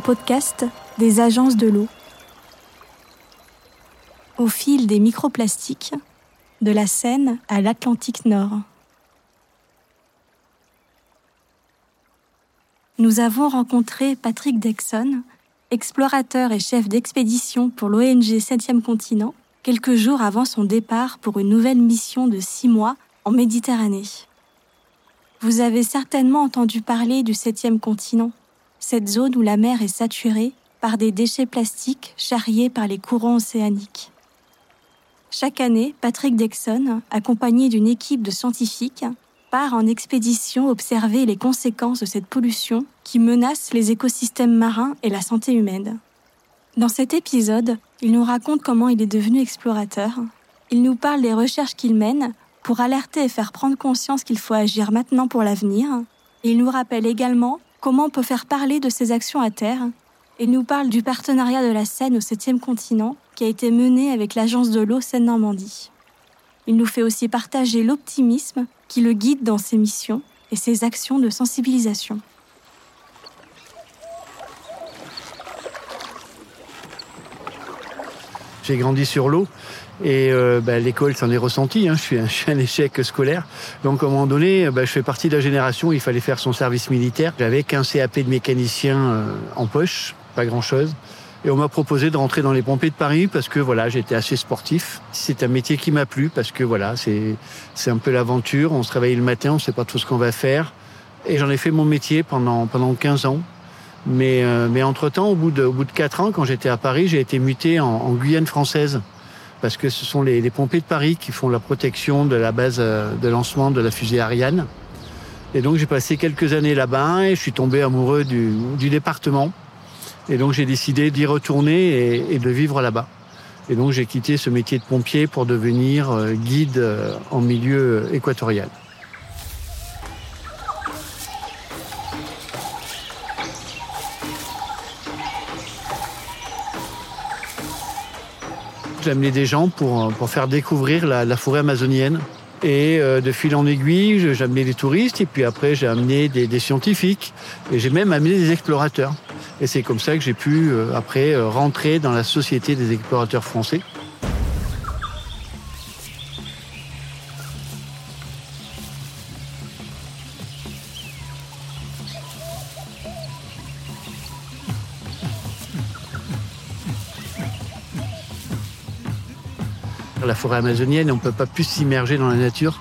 Podcast des agences de l'eau. Au fil des microplastiques, de la Seine à l'Atlantique Nord. Nous avons rencontré Patrick Dexon, explorateur et chef d'expédition pour l'ONG 7e continent, quelques jours avant son départ pour une nouvelle mission de six mois en Méditerranée. Vous avez certainement entendu parler du septième continent, cette zone où la mer est saturée par des déchets plastiques charriés par les courants océaniques. Chaque année, Patrick Dexon, accompagné d'une équipe de scientifiques, part en expédition observer les conséquences de cette pollution qui menace les écosystèmes marins et la santé humaine. Dans cet épisode, il nous raconte comment il est devenu explorateur. Il nous parle des recherches qu'il mène pour alerter et faire prendre conscience qu'il faut agir maintenant pour l'avenir. Il nous rappelle également comment on peut faire parler de ses actions à terre. Il nous parle du partenariat de la Seine au 7e continent qui a été mené avec l'agence de l'eau Seine-Normandie. Il nous fait aussi partager l'optimisme qui le guide dans ses missions et ses actions de sensibilisation. J'ai grandi sur l'eau et euh, bah, l'école s'en est ressentie. Hein. Je, suis un, un, échec scolaire. Donc à un moment donné, bah, je fais partie de la génération où il fallait faire son service militaire. J'avais qu'un CAP de mécanicien euh, en poche, pas grand-chose. Et on m'a proposé de rentrer dans les pompiers de Paris parce que voilà, j'étais assez sportif. C'est un métier qui m'a plu parce que voilà, c'est c'est un peu l'aventure. On se réveille le matin, on sait pas tout ce qu'on va faire. Et j'en ai fait mon métier pendant pendant 15 ans. Mais euh, mais entre temps, au bout de au bout de 4 ans, quand j'étais à Paris, j'ai été muté en, Guyane française parce que ce sont les, les, pompiers de Paris qui font la protection de la base euh, de lancement de la fusée Ariane. Et donc j'ai passé quelques années là-bas et je suis tombé amoureux du, département. Et donc j'ai décidé d'y retourner et, et, de vivre là-bas. Et donc j'ai quitté ce métier de pompier pour devenir euh, guide euh, en milieu équatorial. J'ai amené des gens pour, pour faire découvrir la, forêt amazonienne. Et euh, de fil en aiguille, j'ai amené des touristes et puis après j'ai amené des, scientifiques et j'ai même amené des explorateurs. Et c'est comme ça que j'ai pu euh, après euh, rentrer dans la société des explorateurs français. Amazonienne, on ne peut pas plus s'immerger dans la nature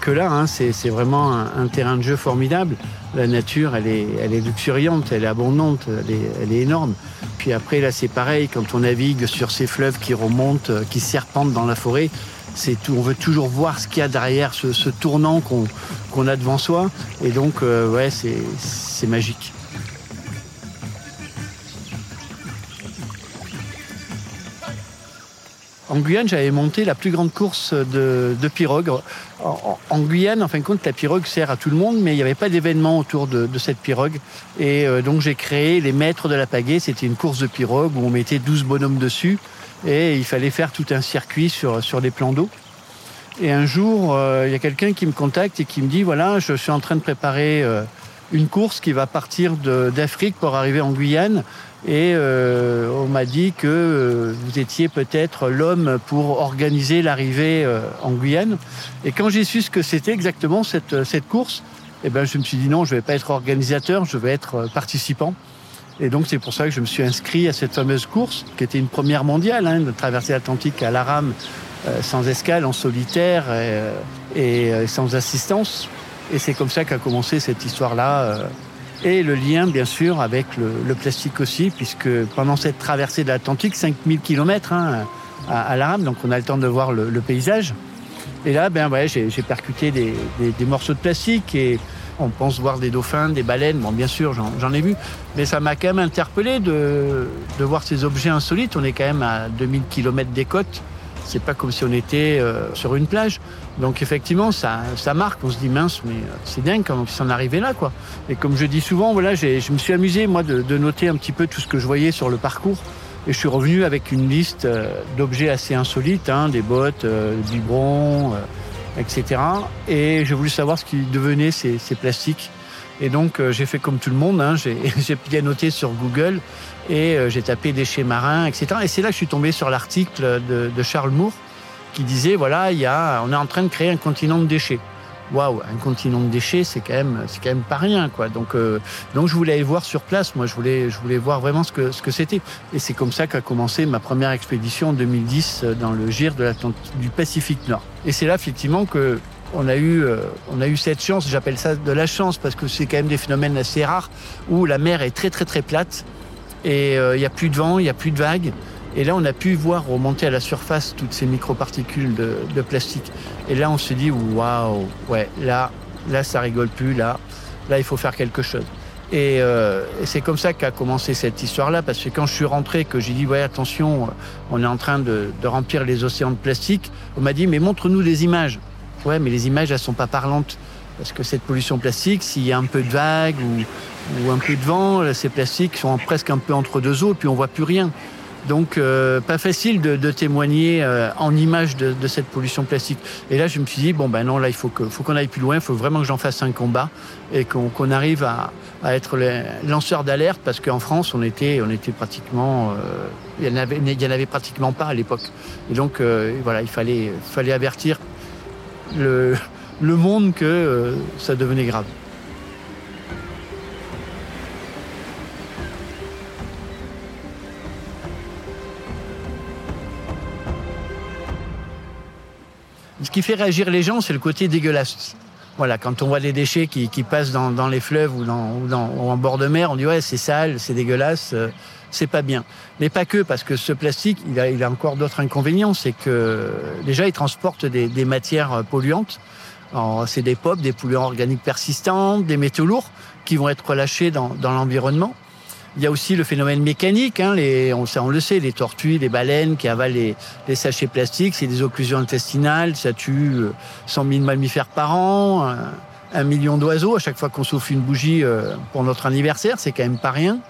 que là. Hein, c'est vraiment un, terrain de jeu formidable. La nature, elle est, luxuriante, elle est abondante, elle est, énorme. Puis après, là, c'est pareil, quand on navigue sur ces fleuves qui remontent, qui serpentent dans la forêt, tout, on veut toujours voir ce qu'il y a derrière ce, tournant qu'on qu a devant soi. Et donc, euh, ouais, c'est magique. En Guyane, j'avais monté la plus grande course de, de pirogue. En, Guyane, en fin de compte, la pirogue sert à tout le monde, mais il n'y avait pas d'événement autour de, de, cette pirogue. Et euh, donc j'ai créé les maîtres de la pagaie. C'était une course de pirogue où on mettait 12 bonhommes dessus et il fallait faire tout un circuit sur, sur des plans d'eau. Et un jour, euh, il y a quelqu'un qui me contacte et qui me dit, voilà, je suis en train de préparer euh, une course qui va partir d'Afrique pour arriver en Guyane. Et euh, on m'a dit que euh, vous étiez peut-être l'homme pour organiser l'arrivée euh, en Guyane. Et quand j'ai su ce que c'était exactement cette, cette course, eh ben, je me suis dit non, je ne vais pas être organisateur, je vais être participant. Et donc c'est pour ça que je me suis inscrit à cette fameuse course, qui était une première mondiale, hein, de traverser l'Atlantique à la rame, euh, sans escale, en solitaire et, sans assistance. Et c'est comme ça qu'a commencé cette histoire-là et le lien, bien sûr, avec le, le, plastique aussi, puisque pendant cette traversée de l'Atlantique, 5000 km hein, à, à, donc on a le temps de voir le, le paysage. Et là, ben, ouais, j'ai percuté des, des, des, morceaux de plastique et on pense voir des dauphins, des baleines. Bon, bien sûr, j'en ai vu, mais ça m'a quand même interpellé de, de voir ces objets insolites. On est quand même à 2000 km des côtes. C'est pas comme si on était euh, sur une plage. Donc effectivement, ça, ça marque. On se dit mince, mais c'est dingue comment ils sont arrivés là, quoi. Et comme je dis souvent, voilà, je me suis amusé moi de, noter un petit peu tout ce que je voyais sur le parcours. Et je suis revenu avec une liste euh, d'objets assez insolites, hein, des bottes, euh, des biberons, euh, etc. Et j'ai voulu savoir ce qui devenait ces plastiques. Et donc, euh, j'ai fait comme tout le monde. Hein, j'ai bien noté sur Google et euh, j'ai tapé déchets marins, etc. Et c'est là que je suis tombé sur l'article de, Charles Moore qui disait voilà, on est en train de créer un continent de déchets. Waouh, un continent de déchets, c'est quand même, quand même pas rien, quoi. Donc, euh, donc je voulais aller voir sur place. Moi, je voulais, je voulais voir vraiment ce que ce que c'était. Et c'est comme ça qu'a commencé ma première expédition en 2010 dans le GIR de du Pacifique Nord. Et c'est là effectivement que on a eu, euh, on a eu cette chance, j'appelle ça de la chance parce que c'est quand même des phénomènes assez rares où la mer est très très très plate et euh, il n'y a plus de vent, il n'y a plus de vagues. Et là, on a pu voir remonter à la surface toutes ces microparticules de, de plastique. Et là, on se dit, waouh, ouais, là, là, ça rigole plus, là, là, il faut faire quelque chose. Et, euh, et c'est comme ça qu'a commencé cette histoire-là, parce que quand je suis rentré, que j'ai dit, ouais, attention, on est en train de, de remplir les océans de plastique, on m'a dit, mais montre-nous des images. Ouais, mais les images, elles sont pas parlantes. Parce que cette pollution plastique, s'il y a un peu de vague ou, un peu de vent, ces plastiques sont presque un peu entre deux eaux, puis on voit plus rien. Donc, euh, pas facile de, témoigner euh, en image de, cette pollution plastique. Et là, je me suis dit, bon, ben non, là, il faut qu'on aille plus loin, il faut vraiment que j'en fasse un combat et qu'on arrive à, être les lanceurs d'alerte, parce qu'en France, on était, pratiquement... Euh, il n'y en, avait, pratiquement pas à l'époque. Et donc, voilà, il fallait avertir le, monde que euh, ça devenait grave. Ce qui fait réagir les gens, c'est le côté dégueulasse. Voilà, quand on voit des déchets qui, qui passent dans, dans, les fleuves ou, dans, ou, en bord de mer, on dit ouais c'est sale, c'est dégueulasse, euh, c'est pas bien. Mais pas que, parce que ce plastique, il a, il a encore d'autres inconvénients. C'est que déjà, il transporte des, des matières polluantes. C'est des POP, des polluants organiques persistants, des métaux lourds qui vont être relâchés dans, dans l'environnement. Il y a aussi le phénomène mécanique, hein, on, le sait, les tortues, les baleines qui avalent les, sachets plastiques, c'est des occlusions intestinales, ça tue 100 000 mammifères par an, un, million d'oiseaux à chaque fois qu'on souffle une bougie euh, pour notre anniversaire, c'est quand même pas rien.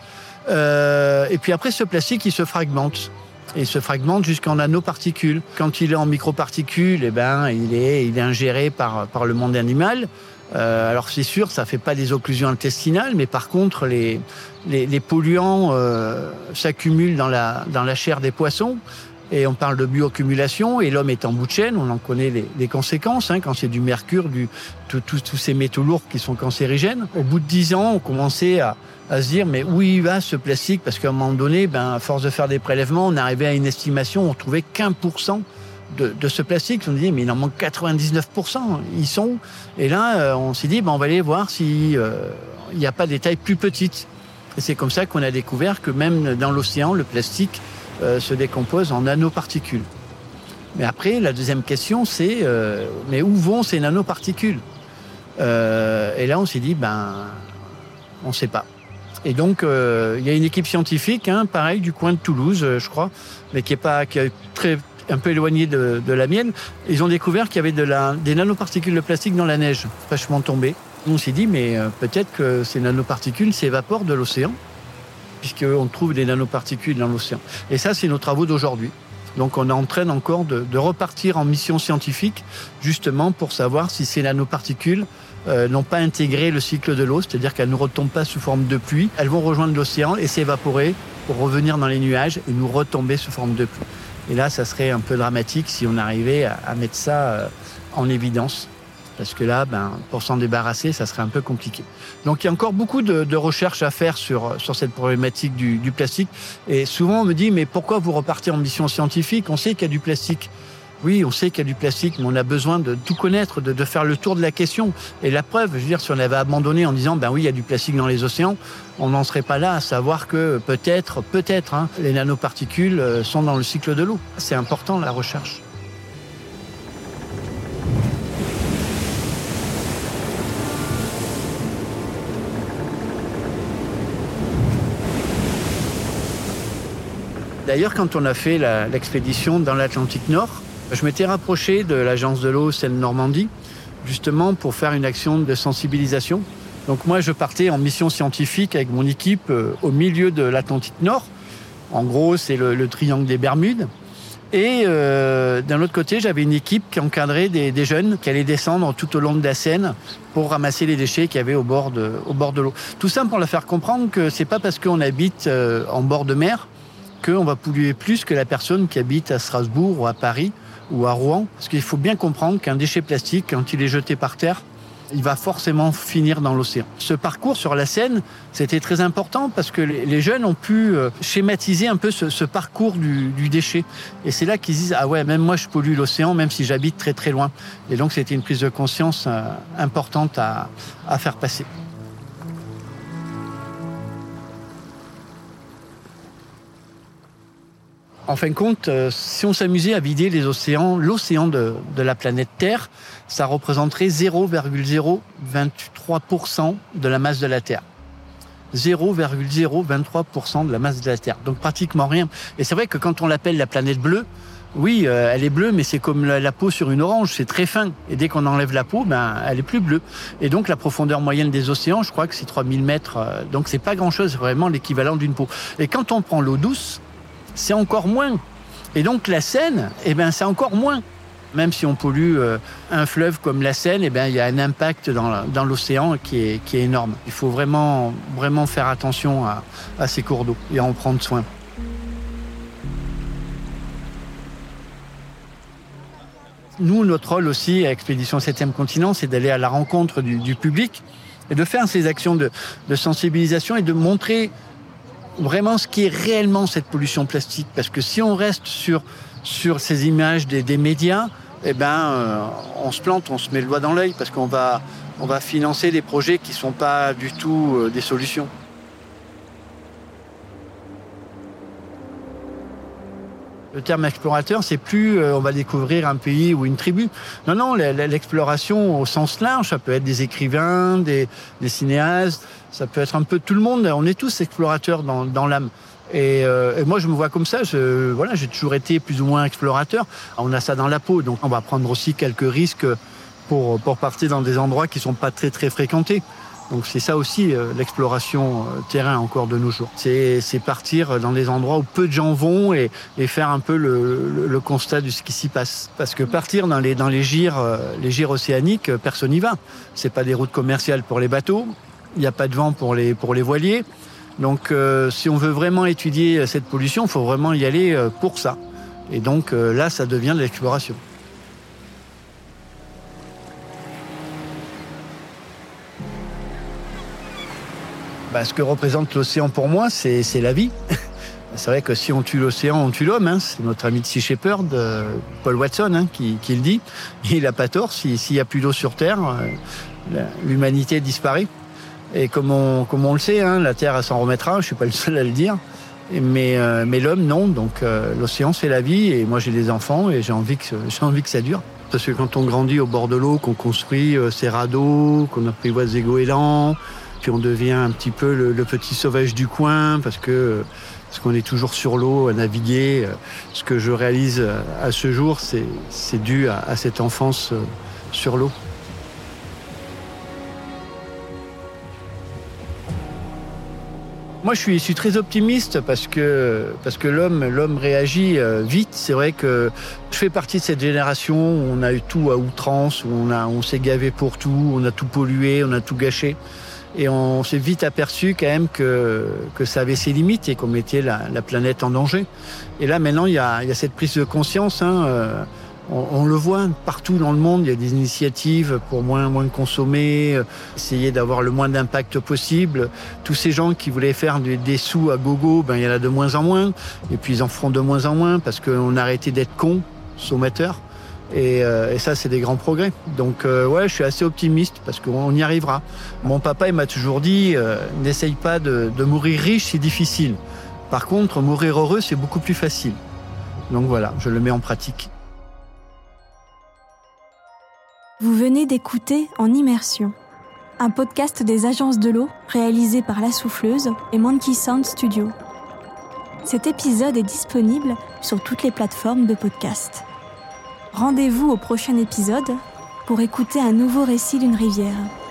Euh, et puis après, ce plastique, il se fragmente. Et se fragmente jusqu'en nanoparticules. Quand il est en microparticules, eh ben, il est, ingéré par le monde animal. Euh, alors c'est sûr, ça fait pas des occlusions intestinales, mais par contre, les, les, les polluants euh, s'accumulent dans la, dans la chair des poissons. Et on parle de bioaccumulation, et l'homme est en bout de chaîne, on en connaît les, les conséquences, hein, quand c'est du mercure, du, tous ces métaux lourds qui sont cancérigènes. Au bout de dix ans, on commençait à, à se dire, mais où il va ce plastique? Parce qu'à un moment donné, ben, à force de faire des prélèvements, on arrivait à une estimation, on trouvait qu'un pour cent de, de, ce plastique. On dit, mais il en manque 99%. Ils sont Et là, euh, on s'est dit, ben, on va aller voir s'il euh, n'y a pas des tailles plus petites. Et c'est comme ça qu'on a découvert que même dans l'océan, le plastique euh, se décompose en nanoparticules. Mais après, la deuxième question, c'est euh, mais où vont ces nanoparticules? Euh, Et là, on s'est dit, ben, on ne sait pas. Et donc, euh, il y a une équipe scientifique, hein, pareil, du coin de Toulouse, je crois, mais qui est pas, qui est très un peu éloigné de, la mienne. Ils ont découvert qu'il y avait des nanoparticules de plastique dans la neige, fraîchement tombée. On s'est dit, mais peut-être que ces nanoparticules s'évaporent de l'océan puisqu'on trouve des nanoparticules dans l'océan. Et ça, c'est nos travaux d'aujourd'hui. Donc on est en train encore de, de, repartir en mission scientifique, justement pour savoir si ces nanoparticules euh, n'ont pas intégré le cycle de l'eau, c'est-à-dire qu'elles ne retombent pas sous forme de pluie, elles vont rejoindre l'océan et s'évaporer pour revenir dans les nuages et nous retomber sous forme de pluie. Et là, ça serait un peu dramatique si on arrivait à, mettre ça euh, en évidence parce que là, ben, pour s'en débarrasser, ça serait un peu compliqué. Donc il y a encore beaucoup de, de recherches à faire sur, sur cette problématique du, du, plastique. Et souvent on me dit, mais pourquoi vous repartez en mission scientifique? On sait qu'il y a du plastique. Oui, on sait qu'il y a du plastique, mais on a besoin de tout connaître, de, faire le tour de la question. Et la preuve, je veux dire, si on avait abandonné en disant, ben oui, il y a du plastique dans les océans, on n'en serait pas là à savoir que peut-être, peut-être, hein, les nanoparticules euh, sont dans le cycle de l'eau. C'est important la recherche. D'ailleurs, quand on a fait l'expédition dans l'Atlantique Nord, je m'étais rapproché de l'agence de l'eau Seine-Normandie, justement pour faire une action de sensibilisation. Donc moi, je partais en mission scientifique avec mon équipe euh, au milieu de l'Atlantique Nord. En gros, c'est le, le, triangle des Bermudes. Et euh, d'un autre côté, j'avais une équipe qui encadrait des, jeunes qui allaient descendre tout au long de la Seine pour ramasser les déchets qu'il y avait au bord de, au bord de l'eau. Tout ça pour leur faire comprendre que c'est pas parce qu'on habite euh, en bord de mer qu'on va polluer plus que la personne qui habite à Strasbourg ou à Paris ou à Rouen. Parce qu'il faut bien comprendre qu'un déchet plastique, quand il est jeté par terre, il va forcément finir dans l'océan. Ce parcours sur la Seine, c'était très important parce que les jeunes ont pu euh, schématiser un peu ce, parcours du, déchet. Et c'est là qu'ils disent, ah ouais, même moi je pollue l'océan, même si j'habite très très loin. Et donc c'était une prise de conscience euh, importante à faire passer. En fin de compte, euh, si on s'amusait à vider les océans, l'océan de, la planète Terre, ça représenterait 0,023% de la masse de la Terre. 0,023% de la masse de la Terre. Donc pratiquement rien. Et c'est vrai que quand on l'appelle la planète bleue, oui, euh, elle est bleue, mais c'est comme la, la, peau sur une orange, c'est très fin. Et dès qu'on enlève la peau, ben, elle est plus bleue. Et donc la profondeur moyenne des océans, je crois que c'est 3000 mètres. Euh, donc c'est pas grand-chose, vraiment l'équivalent d'une peau. Et quand on prend l'eau douce, c'est encore moins. Et donc la Seine, eh ben, c'est encore moins. Même si on pollue euh, un fleuve comme la Seine, eh ben, il y a un impact dans, l'océan qui est, énorme. Il faut vraiment, faire attention à, à ces cours d'eau et en prendre soin. Nous, notre rôle aussi à Expédition 7e continent, c'est d'aller à la rencontre du, public et de faire ces actions de sensibilisation et de montrer vraiment ce qui est réellement cette pollution plastique. Parce que si on reste sur, sur ces images des, des médias, eh ben, euh, on se plante, on se met le doigt dans l'œil parce qu'on va, on va financer des projets qui ne sont pas du tout euh, des solutions. Le terme explorateur, c'est plus euh, on va découvrir un pays ou une tribu. Non, non, l'exploration au sens large, ça peut être des écrivains, des, cinéastes, ça peut être un peu tout le monde. On est tous explorateurs dans, l'âme. Et, euh, et, moi, je me vois comme ça. Voilà, j'ai toujours été plus ou moins explorateur. On a ça dans la peau, donc on va prendre aussi quelques risques pour, pour partir dans des endroits qui sont pas très très fréquentés. Donc c'est ça aussi euh, l'exploration euh, terrain encore de nos jours. C'est partir dans des endroits où peu de gens vont et, faire un peu le, constat de ce qui s'y passe. Parce que partir dans les, dans les gires, euh, les gires océaniques, personne n'y va. C'est pas des routes commerciales pour les bateaux. Il n'y a pas de vent pour les, pour les voiliers. Donc si on veut vraiment étudier cette pollution, il faut vraiment y aller pour ça. Et donc là, ça devient de l'exploration. Bah, ce que représente l'océan pour moi, c'est la vie. C'est vrai que si on tue l'océan, on tue l'homme. Hein. C'est notre ami de Sea Shepherd, euh, Paul Watson, hein, qui, le dit. Il n'a pas tort. S'il n'y a plus d'eau sur Terre, euh, l'humanité disparaît. Et comme on, le sait, hein, la Terre s'en remettra. Je ne suis pas le seul à le dire. Mais, euh, mais l'homme, non. Donc l'océan, c'est la vie. Et moi, j'ai des enfants et j'ai envie, que, ça dure. Parce que quand on grandit au bord de l'eau, qu'on construit euh, ses radeaux, qu'on apprivoise des goélands, puis on devient un petit peu le, petit sauvage du coin parce que parce qu'on est toujours sur l'eau à naviguer. Ce que je réalise à ce jour, c'est dû à, cette enfance sur l'eau. Moi, je suis, je suis, très optimiste parce que parce que l'homme l'homme réagit vite. C'est vrai que je fais partie de cette génération où on a eu tout à outrance, où on a on s'est gavé pour tout, on a tout pollué, on a tout gâché. Et on s'est vite aperçu quand même que, ça avait ses limites et qu'on mettait la, la, planète en danger. Et là, maintenant, il y a, il y a cette prise de conscience. Hein, euh, on, le voit partout dans le monde, il y a des initiatives pour moins, moins consommer, euh, essayer d'avoir le moins d'impact possible. Tous ces gens qui voulaient faire des, des, sous à gogo, ben, il y en a de moins en moins. Et puis ils en feront de moins en moins parce qu'on a arrêté d'être cons, sommateurs. Et, euh, et, ça, c'est des grands progrès. Donc, euh, ouais, je suis assez optimiste parce qu'on y arrivera. Mon papa, il m'a toujours dit euh, n'essaye pas de, de, mourir riche, c'est difficile. Par contre, mourir heureux, c'est beaucoup plus facile. Donc voilà, je le mets en pratique. Vous venez d'écouter En Immersion, un podcast des agences de l'eau réalisé par La Souffleuse et Monkey Sound Studio. Cet épisode est disponible sur toutes les plateformes de podcast. Rendez-vous au prochain épisode pour écouter un nouveau récit d'une rivière.